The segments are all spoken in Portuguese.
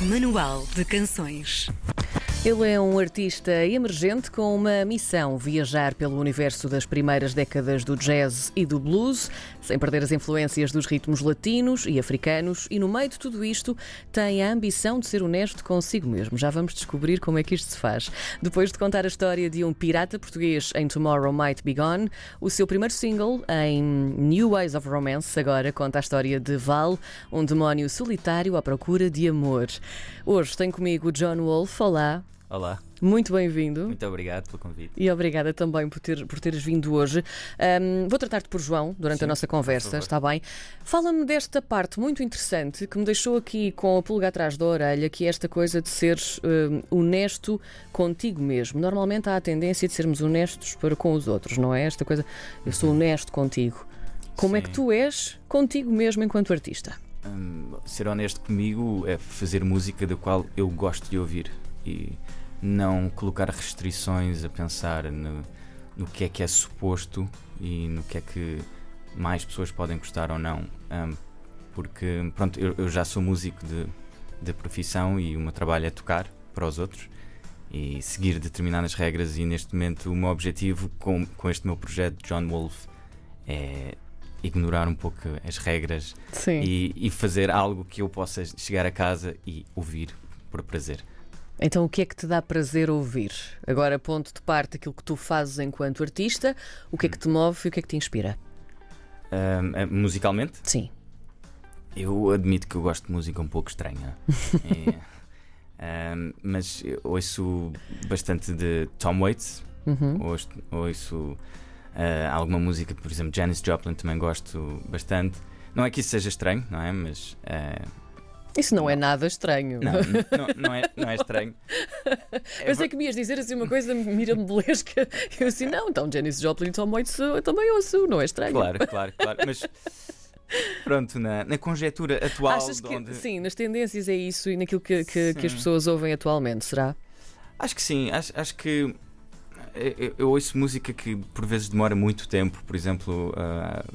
Manual de Canções. Ele é um artista emergente com uma missão: viajar pelo universo das primeiras décadas do jazz e do blues, sem perder as influências dos ritmos latinos e africanos, e no meio de tudo isto tem a ambição de ser honesto consigo mesmo. Já vamos descobrir como é que isto se faz. Depois de contar a história de um pirata português em Tomorrow Might Be Gone, o seu primeiro single em New Ways of Romance agora conta a história de Val, um demónio solitário à procura de amor. Hoje tem comigo John Wolf. Olá. Olá, Muito bem-vindo. muito obrigado pelo convite. E obrigada também por, ter, por teres vindo hoje. Ahm, vou tratar-te por João durante a Sim, nossa por conversa, está bem? Fala-me desta parte muito interessante que me deixou aqui com a pulga atrás da orelha, que é esta coisa de seres ahm, honesto contigo mesmo. Normalmente há a tendência de sermos honestos para com os outros, não é? Esta coisa, eu sou honesto contigo. Como é que Sim. tu és contigo mesmo enquanto artista? Hum, ser honesto comigo é fazer música da qual eu gosto de ouvir e não colocar restrições a pensar no, no que é que é suposto e no que é que mais pessoas podem gostar ou não. Hum, porque, pronto, eu, eu já sou músico de, de profissão e o meu trabalho é tocar para os outros e seguir determinadas regras. E neste momento, o meu objetivo com, com este meu projeto, John Wolf, é ignorar um pouco as regras e, e fazer algo que eu possa chegar a casa e ouvir por prazer. Então, o que é que te dá prazer ouvir? Agora, ponto de parte aquilo que tu fazes enquanto artista, o que é que te move e o que é que te inspira? Ah, musicalmente, Sim. eu admito que eu gosto de música um pouco estranha. É, ahm, mas ouço bastante de Tom Waits, Uhum. ouço, ouço ah, alguma música, por exemplo, Janis Joplin também gosto bastante. Não é que isso seja estranho, não é? Mas ah, Isso não é nada estranho. não, não, não é, não é estranho. É Eu sei que me ias dizer assim uma coisa mirabolesca. Eu assim, não, então Janis Joplin e Tom Waits eu também ouço, não é estranho. Claro, claro, claro. Mas pronto, na, na conjectura atual Achas que, onde. sim, nas tendências é isso e naquilo que, que, que as pessoas ouvem atualmente, será? Acho que sim, acho, acho que eu, eu ouço música que por vezes demora muito tempo, por exemplo,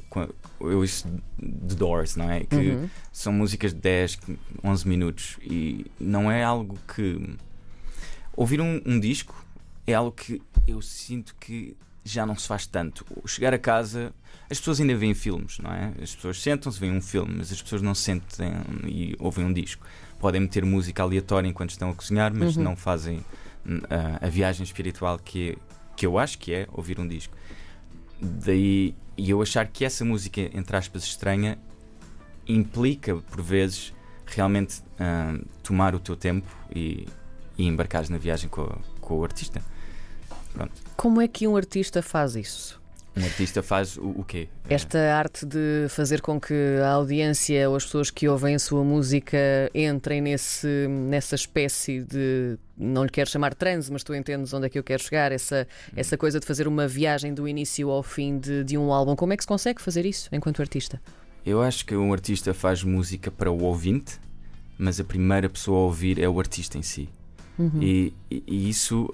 qua- eu ouço The Doors, não é? Que Uhum. são músicas de 10, 11 minutos e não é algo que. Ouvir um, um disco é algo que eu sinto que já não se faz tanto. Chegar a casa, as pessoas ainda veem filmes, não é? As pessoas sentam-se, veem um filme, mas as pessoas não se sentem e ouvem um disco. Podem meter música aleatória enquanto estão a cozinhar, mas Uhum. não fazem a, a viagem espiritual que, que eu acho que é ouvir um disco. Daí e eu achar que essa música, entre aspas, estranha, implica por vezes realmente hum, tomar o teu tempo e, e embarcares na viagem com, com o artista. Pronto. Como é que um artista faz isso? Um artista faz o, o quê? Esta arte de fazer com que a audiência ou as pessoas que ouvem a sua música entrem nesse, nessa espécie de. Não lhe quero chamar transe, mas tu entendes onde é que eu quero chegar. Essa, essa coisa de fazer uma viagem do início ao fim de, de um álbum. Como é que se consegue fazer isso enquanto artista? Eu acho que um artista faz música para o ouvinte, mas a primeira pessoa a ouvir é o artista em si. E, e- e isso,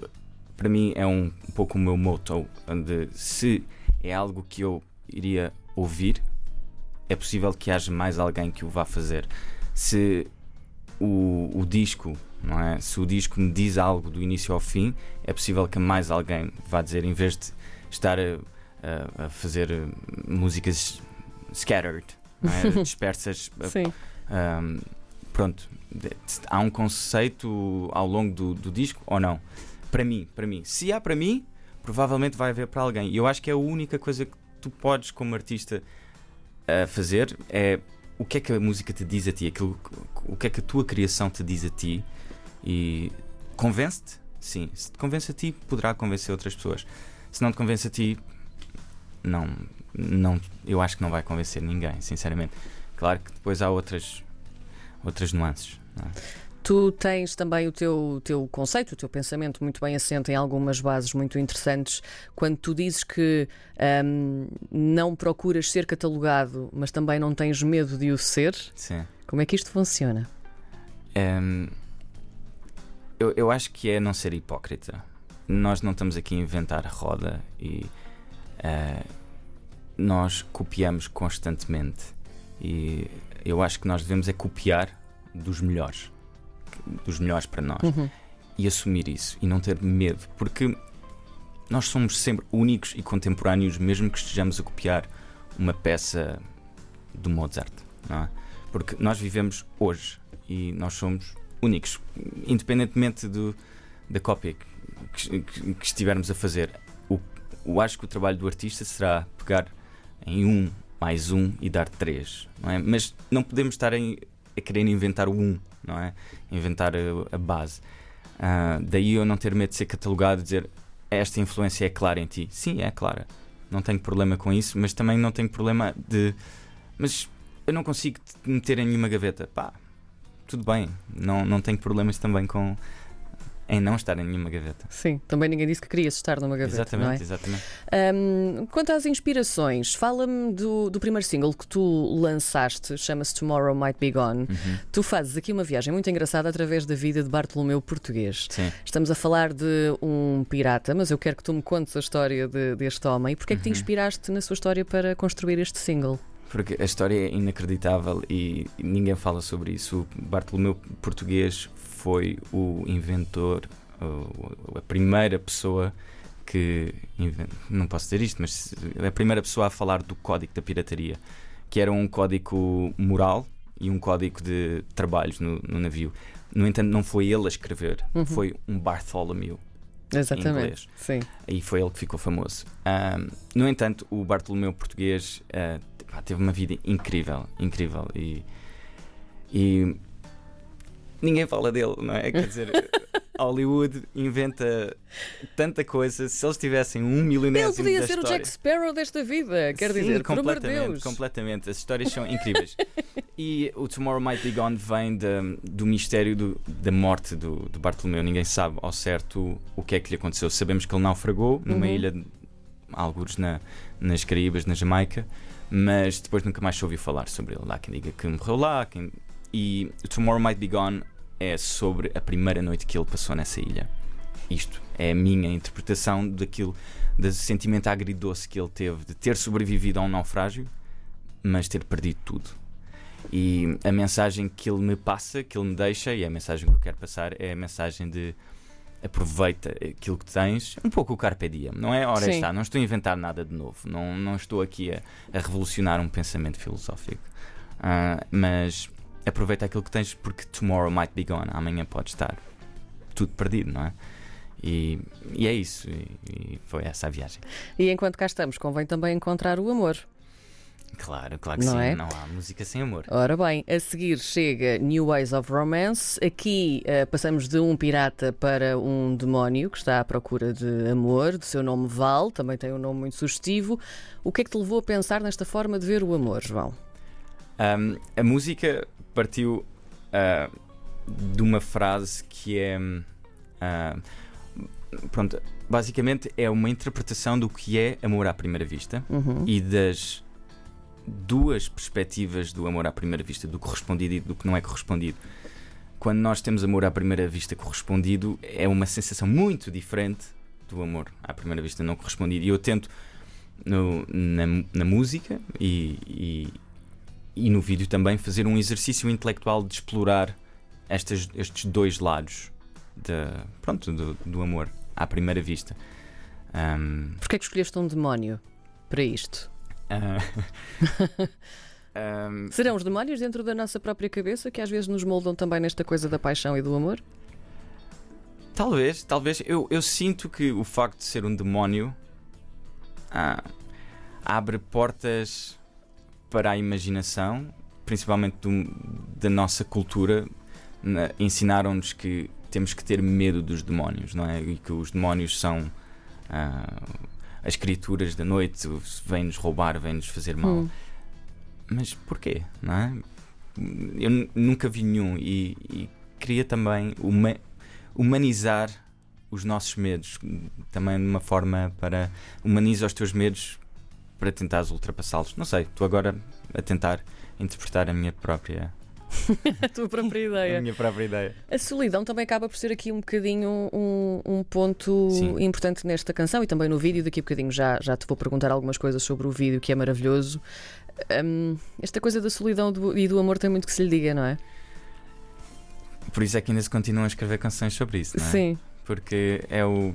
para mim, é um, um pouco o meu motto. Onde se é algo que eu iria ouvir, é possível que haja mais alguém que o vá fazer. Se o, o disco, não é? Se o disco me diz algo do início ao fim, é possível que mais alguém vá dizer, em vez de estar a, a- a fazer eh, músicas scattered, é? dispersas, Sim. Ahm, pronto, há um conceito ao longo do, do disco ou não? Para mim, para mim. Se há para mim, provavelmente vai haver para alguém. E eu acho que é a única coisa que tu podes, como artista, a fazer é o que é que a música te diz a ti, aquilo, o que é que a tua criação te diz a ti e convence-te? Sim. Se te convence a ti, poderá convencer outras pessoas. Se não te convence a ti, não, não, eu acho que não vai convencer ninguém, sinceramente. Claro que depois há outras, outras nuances. não é? Tu tens também o teu, o teu conceito, o teu pensamento muito bem assente em algumas bases muito interessantes. Quando tu dizes que ahm, não procuras ser catalogado, mas também não tens medo de o ser, Sim. como é que isto funciona? Ehm, eu, eu acho que é não ser hipócrita. Nós não estamos aqui a inventar a roda e eh, nós copiamos constantemente. E eu acho que nós devemos é copiar dos melhores. Dos melhores para nós. E assumir isso e não ter medo, porque nós somos sempre únicos e contemporâneos, mesmo que estejamos a copiar uma peça do Mozart, não é? Porque nós vivemos hoje e nós somos únicos, independentemente do, da cópia que, que, que estivermos a fazer. O, eu acho que o trabalho do artista será pegar em um mais um e dar três, não é? Mas não podemos estar em, a querer inventar o um, não é? Inventar a, a base. Uh, daí eu não ter medo de ser catalogado dizer esta influência é clara em ti. Sim, é clara. Não tenho problema com isso, mas também não tenho problema de. Mas eu não consigo te meter em nenhuma gaveta. Pá, tudo bem. Não, não tenho problemas também com em não estar em nenhuma gaveta. Sim, também ninguém disse que querias estar numa gaveta. Exatamente, é? exatamente. Um, quanto às inspirações, fala-me do, do, primeiro single que tu lançaste, chama-se Tomorrow Might Be Gone. Uhum. Tu fazes aqui uma viagem muito engraçada através da vida de Bartolomeu Português. Sim. Estamos a falar de um pirata, mas eu quero que tu me contes a história de, deste homem. Porquê é que te uhum. inspiraste na sua história para construir este single? Porque a história é inacreditável e ninguém fala sobre isso. O Bartolomeu Português foi o inventor, a primeira pessoa que. Não posso dizer isto, mas a primeira pessoa a falar do código da pirataria, que era um código moral e um código de trabalhos no, no navio. No entanto, não foi ele a escrever, uhum. foi um Bartholomew. Exatamente. Em inglês. Sim. E foi ele que ficou famoso. Um, no entanto, o Bartolomeu português uh, teve uma vida incrível, incrível. E, e ninguém fala dele, não é? Quer dizer, Hollywood inventa tanta coisa. Se eles tivessem um milionário. Ele podia ser história... o Jack Sparrow desta vida, quer Sim, dizer, completamente, Deus. completamente. As histórias são incríveis. e o Tomorrow Might Be Gone vem de, do mistério do, da morte do, do, Bartolomeu. Ninguém sabe ao certo o que é que lhe aconteceu. Sabemos que ele naufragou numa uhum. ilha, alguns na, nas Caraíbas, na Jamaica, mas depois nunca mais se ouviu falar sobre ele. Lá quem diga que morreu lá, quem e Tomorrow Might Be Gone é sobre a primeira noite que ele passou nessa ilha. Isto é a minha interpretação daquilo, do sentimento agridoce que ele teve de ter sobrevivido a um naufrágio, mas ter perdido tudo. E a mensagem que ele me passa, que ele me deixa, e é a mensagem que eu quero passar, é a mensagem de aproveita aquilo que tens, um pouco o carpe diem, não é? Ora está, não estou a inventar nada de novo, não, não estou aqui a, a revolucionar um pensamento filosófico, uh, mas aproveita aquilo que tens porque tomorrow might be gone, amanhã pode estar tudo perdido, não é? E, e é isso, e, e, foi essa a viagem. E enquanto cá estamos, convém também encontrar o amor. Claro, claro que não sim, é? não há música sem amor. Ora bem, a seguir chega New Ways of Romance. Aqui uh, passamos de um pirata para um demónio que está à procura de amor, de seu nome Val, também tem um nome muito sugestivo. O que é que te levou a pensar nesta forma de ver o amor, João? Um, a música partiu uh, de uma frase que é. Uh, pronto, basicamente é uma interpretação do que é amor à primeira vista uhum. e das duas perspectivas do amor à primeira vista, do correspondido e do que não é correspondido. Quando nós temos amor à primeira vista correspondido, é uma sensação muito diferente do amor à primeira vista não correspondido. E eu tento no, na, na música e, e e no vídeo também fazer um exercício intelectual de explorar estas, estes dois lados de, pronto, do, do amor à primeira vista. Um... Porquê é que escolheste um demónio para isto? Uh... um... Serão os demónios dentro da nossa própria cabeça que às vezes nos moldam também nesta coisa da paixão e do amor? Talvez, talvez. Eu, eu sinto que o facto de ser um demónio ah, abre portas para a imaginação, principalmente do, da nossa cultura, ensinaram-nos que temos que ter medo dos demónios, não é? E que os demónios são ah, as criaturas da noite, vêm-nos roubar, vêm-nos fazer mal. Hum. Mas porquê, não é? Eu nunca vi nenhum e, e queria também uma, humanizar os nossos medos, também de uma forma para humanizar os teus medos para tentares ultrapassá-los. Não sei, estou agora a tentar interpretar a minha própria. a tua própria ideia. a minha própria ideia. A solidão também acaba por ser aqui um bocadinho um, um ponto Sim. importante nesta canção e também no vídeo. Daqui a bocadinho já, já te vou perguntar algumas coisas sobre o vídeo que é maravilhoso. Um, esta coisa da solidão e do amor tem muito que se lhe diga, não é? por isso é que ainda se continuam a escrever canções sobre isso, não é? Sim. Porque é o,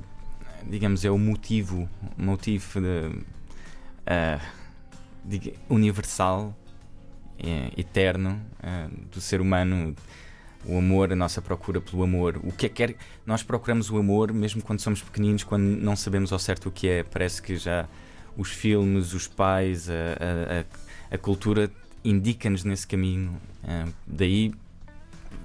digamos, é o motivo, motivo de, diga- universal, é, eterno ah, do ser humano. O amor, a nossa procura pelo amor. O que é que? Nós procuramos o amor mesmo quando somos pequeninos, quando não sabemos ao certo o que é. Parece que já os filmes, os pais, a, a- a- cultura indica-nos nesse caminho. Ah, daí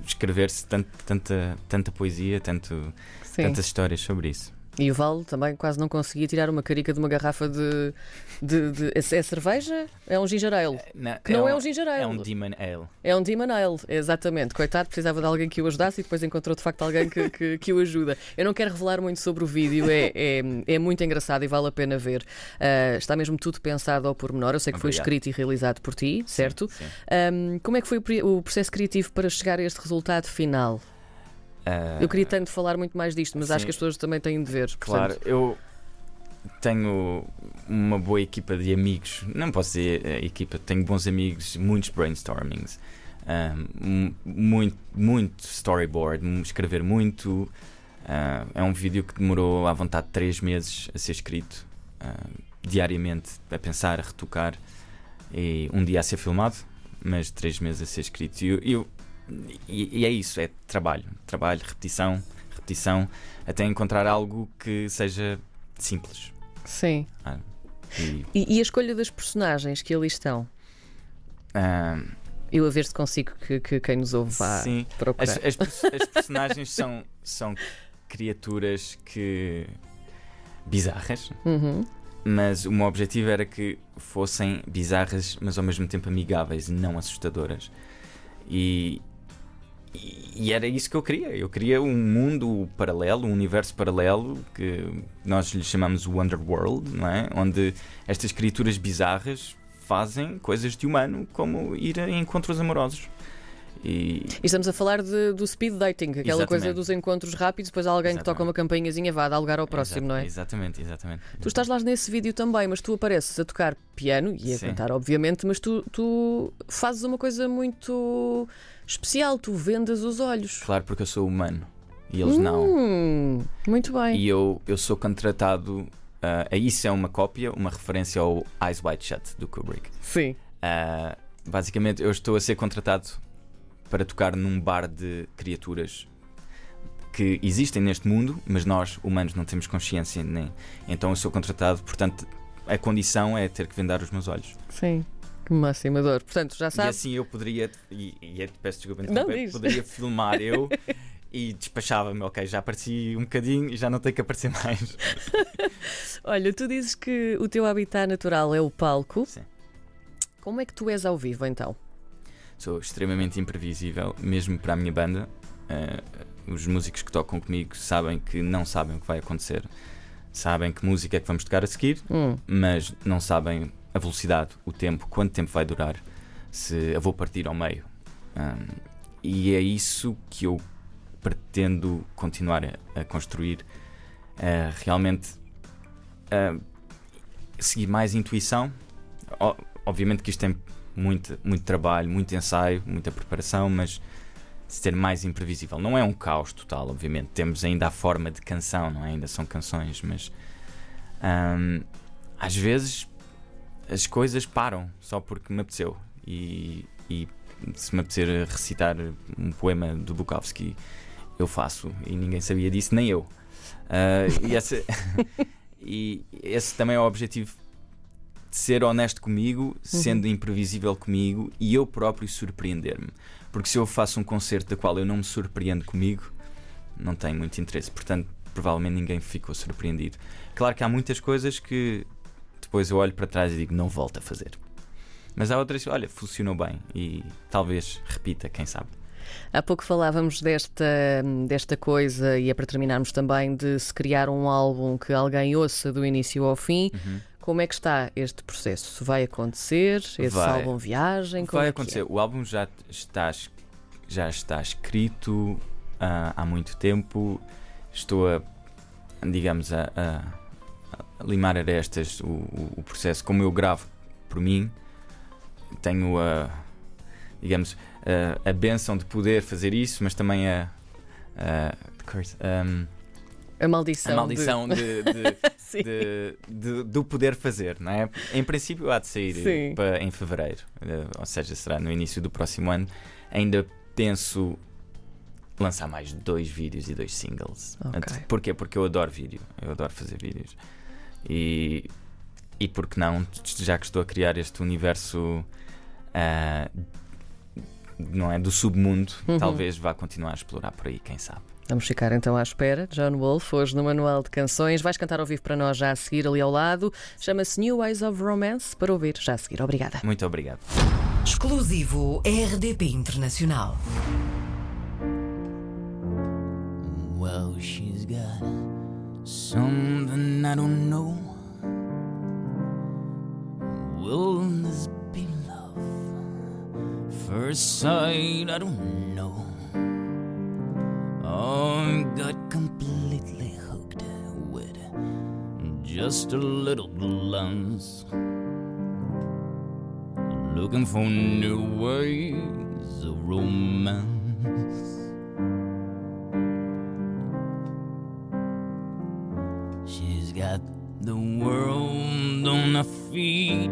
escrever-se tanta, tanta poesia, tanto, Sim. tantas histórias sobre isso. E o Val também quase não conseguia tirar uma carica de uma garrafa de. de, de- é é cerveja? É um ginger ale. Que não é um ginger ale. É um Demon Ale. É um Demon Ale, exatamente. Coitado, precisava de alguém que o ajudasse e depois encontrou de facto alguém que, que, que o ajuda. Eu não quero revelar muito sobre o vídeo, é, é, é muito engraçado e vale a pena ver. Ah, está mesmo tudo pensado ao pormenor. Eu sei que foi escrito e realizado por ti, certo? Sim. Ahm, como é que foi o processo criativo para chegar a este resultado final? Ah, Eu queria tanto falar muito mais disto, mas acho sim. que as pessoas também têm de ver. Claro, portanto, eu tenho uma boa equipa de amigos. Não posso dizer eh, equipa, tenho bons amigos, muitos brainstormings, ah, mu- muito, muito storyboard, escrever muito. Ah, é um vídeo que demorou à vontade três meses a ser escrito, ah, diariamente, a pensar, a retocar, e um dia a ser filmado, mas três meses a ser escrito. E eu- eu- e, e é isso, é trabalho, trabalho, repetição, repetição, até encontrar algo que seja simples. Sim. E, E, e a escolha das personagens que ali estão? ah, Eu a ver se consigo que, que quem nos ouve vá sim, procurar. as, as as personagens são, são criaturas que. bizarras, Uhum. mas o meu objetivo era que fossem bizarras, mas ao mesmo tempo amigáveis e não assustadoras. E, e, era isso que eu queria. Eu queria um mundo paralelo, um universo paralelo que nós lhe chamamos o Underworld, não é? Onde estas criaturas bizarras fazem coisas de humano, como ir a encontros amorosos. E E estamos a falar de- do speed dating, aquela Exatamente. coisa dos encontros rápidos, depois há alguém que toca Exatamente. uma campainhazinha, vá dar lugar ao próximo, Exa- não é? Exatamente, exatamente. Tu estás lá nesse vídeo também, mas tu apareces a tocar piano e a Sim. cantar, obviamente, mas tu, tu fazes uma coisa muito especial, tu vendas os olhos. Claro, porque eu sou humano e eles não. Hum, muito bem. E eu, eu sou contratado. a isso é uma cópia, uma referência ao Eyes Wide Shut do Kubrick. Sim. Ah, basicamente, eu estou a ser contratado para tocar num bar de criaturas que existem neste mundo, mas nós, humanos, não temos consciência nem. Então eu sou contratado, portanto, a condição é ter que vendar os meus olhos. Sim. Que máxima dor. Portanto, já E sabes. assim eu poderia, e, e é- peço desculpa, Não, diz. poderia filmar eu e despachava-me, ok, já apareci um bocadinho e já não tenho que aparecer mais. Olha, tu dizes que o teu habitat natural é o palco. Sim. Como é que tu és ao vivo então? Sou extremamente imprevisível, mesmo para a minha banda. Eh, os músicos que tocam comigo sabem que não sabem o que vai acontecer. Sabem que música é que vamos tocar a seguir, Hum, mas não sabem a velocidade, o tempo, quanto tempo vai durar, se eu vou partir ao meio. Ahm, e é isso que eu pretendo continuar a, a construir. Ah, realmente ah, seguir mais intuição. O- obviamente que isto tem muito, muito trabalho, muito ensaio, muita preparação, mas ser mais imprevisível. Não é um caos total, obviamente. Temos ainda a forma de canção, não é? Ainda são canções, mas ahm, às vezes as coisas param só porque me apeteceu. E, e se me apetecer recitar um poema do Bukowski, eu faço. E ninguém sabia disso, nem eu. Ah, e, esse, e esse também é o objetivo ser honesto comigo, sendo imprevisível comigo e eu próprio surpreender-me. Porque se eu faço um concerto da qual eu não me surpreendo comigo, não tenho muito interesse. Portanto, provavelmente ninguém ficou surpreendido. Claro que há muitas coisas que depois eu olho para trás e digo, não volto a fazer. Mas há outras, olha, funcionou bem e talvez repita, quem sabe. Há pouco falávamos desta, desta coisa, e é para terminarmos também, de se criar um álbum que alguém ouça do início ao fim. Uhum. Como é que está este processo? Vai acontecer? Esse Vai. álbum viagem? Como Vai é que é? acontecer. O álbum já está, es- já está escrito ah, há muito tempo. Estou a, digamos, a, a- a limar arestas o, o, o processo. Como eu gravo por mim, tenho a, digamos, uh, a benção de poder fazer isso, mas também a. a um, a maldição. A maldição de... De, de, de, do poder fazer, não é? Em princípio há de sair para, em fevereiro, ou seja, será no início do próximo ano. Ainda penso lançar mais dois vídeos e dois singles. Okay. Porquê? Porque eu adoro vídeo, eu adoro fazer vídeos. E, e porque não, já que estou a criar este universo uh, não é do submundo, uhum. talvez vá continuar a explorar por aí, quem sabe. Vamos ficar então à espera. John Wolf, hoje no Manual de Canções. Vais cantar ao vivo para nós já a seguir ali ao lado. Chama-se New Ways of Romance para ouvir já a seguir. Obrigada. Muito obrigado. Exclusivo RDP Internacional. Well, she's got something I don't know. Will this be love? First sight, I don't know. Oh, got completely hooked with just a little glance. Looking for new ways of romance. She's got the world on her feet.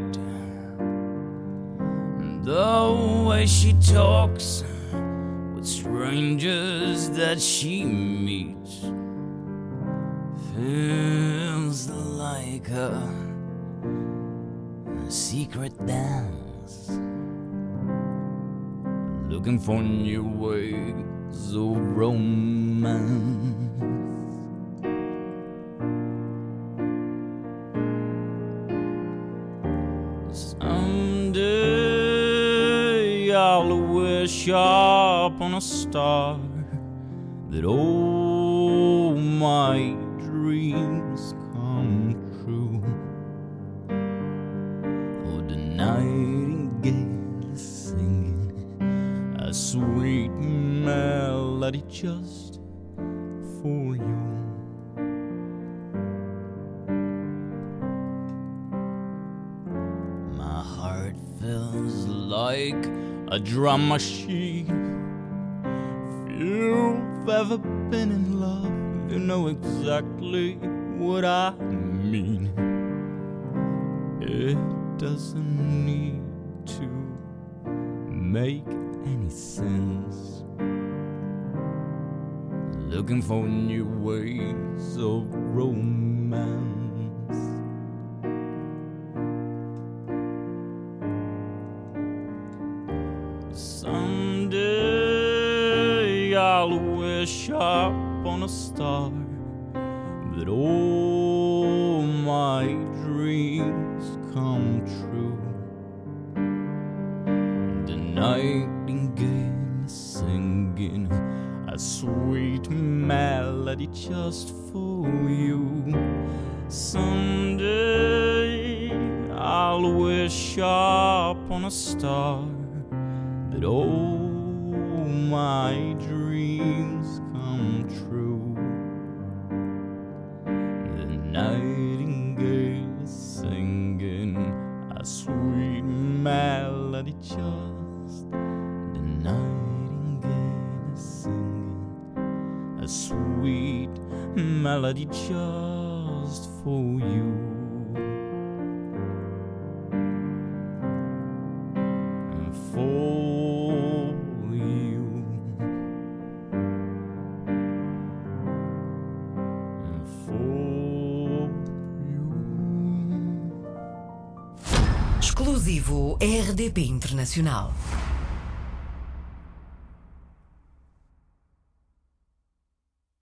The way she talks strangers that she meets feels like a, a secret dance, looking for new ways of romance. I'll wish up on a star that all my dreams come true. Oh, the nightingale is singing a sweet melody just a drum machine you've ever been in love, you know exactly what I mean. It doesn't need to make any sense. Looking for new ways of romance. Up on a star that all my dreams come true. The nightingale is singing a sweet melody just for you. Someday I'll wish up on a star that all sweet melody just for you. Exclusivo RDP Internacional.